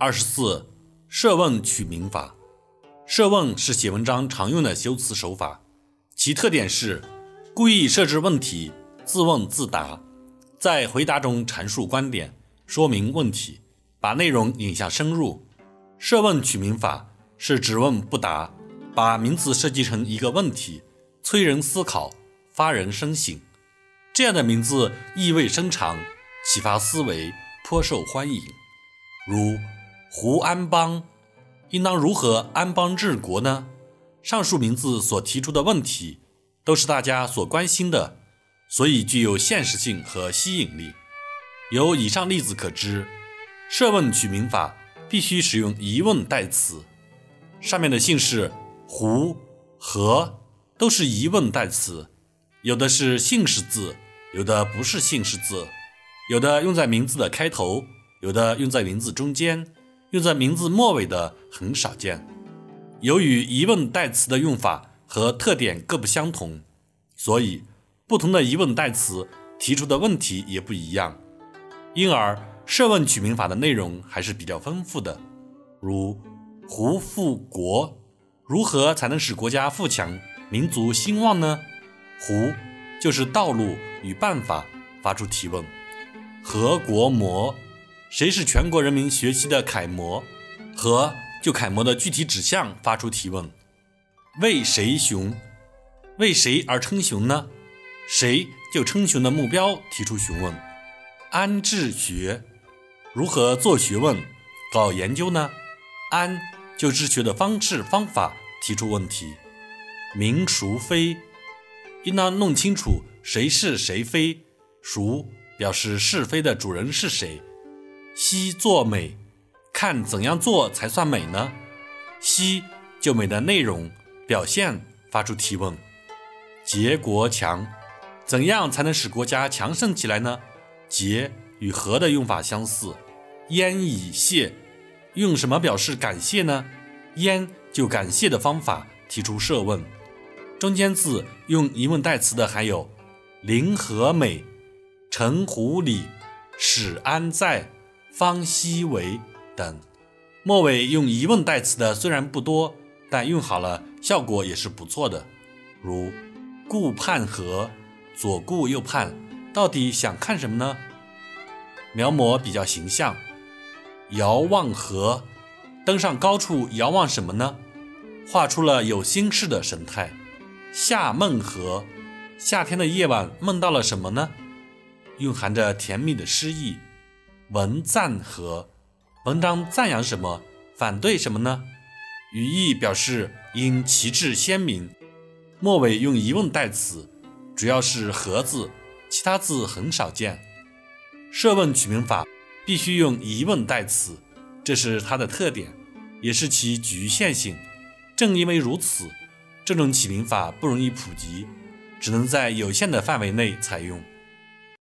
二十四，设问取名法。设问是写文章常用的修辞手法，其特点是故意设置问题，自问自答，在回答中阐述观点，说明问题，把内容引向深入。设问取名法是只问不答，把名词设计成一个问题，催人思考，发人深省。这样的名字意味深长，启发思维，颇受欢迎。如胡安邦。应当如何安邦治国呢？上述名字所提出的问题都是大家所关心的，所以具有现实性和吸引力。由以上例子可知，设问取名法必须使用疑问代词。上面的姓氏胡、何都是疑问代词，有的是姓氏字，有的不是姓氏字，有的用在名字的开头，有的用在名字中间。用在名字末尾的很少见。由于疑问代词的用法和特点各不相同，所以不同的疑问代词提出的问题也不一样。因而设问取名法的内容还是比较丰富的。如“胡富国”，如何才能使国家富强、民族兴旺呢？“胡”就是道路与办法，发出提问。“何国模”。谁是全国人民学习的楷模？和就楷模的具体指向发出提问。为谁雄？为谁而称雄呢？谁就称雄的目标提出询问。安治学？如何做学问、搞研究呢？安就治学的方式方法提出问题。明孰非？应当弄清楚谁是谁非。孰表示是非的主人是谁？西做美，看怎样做才算美呢？西就美的内容表现发出提问。结国强，怎样才能使国家强盛起来呢？结与和的用法相似。焉以谢，用什么表示感谢呢？焉就感谢的方法提出设问。中间字用疑问代词的还有林和美、陈胡里、史安在。方西为等，末尾用疑问代词的虽然不多，但用好了效果也是不错的。如顾盼何，左顾右盼，到底想看什么呢？描摹比较形象。遥望何，登上高处遥望什么呢？画出了有心事的神态。夏梦何，夏天的夜晚梦到了什么呢？蕴含着甜蜜的诗意。文赞和文章赞扬什么，反对什么呢？语义表示应旗帜鲜明。末尾用疑问代词，主要是“和”字，其他字很少见。设问取名法必须用疑问代词，这是它的特点，也是其局限性。正因为如此，这种起名法不容易普及，只能在有限的范围内采用。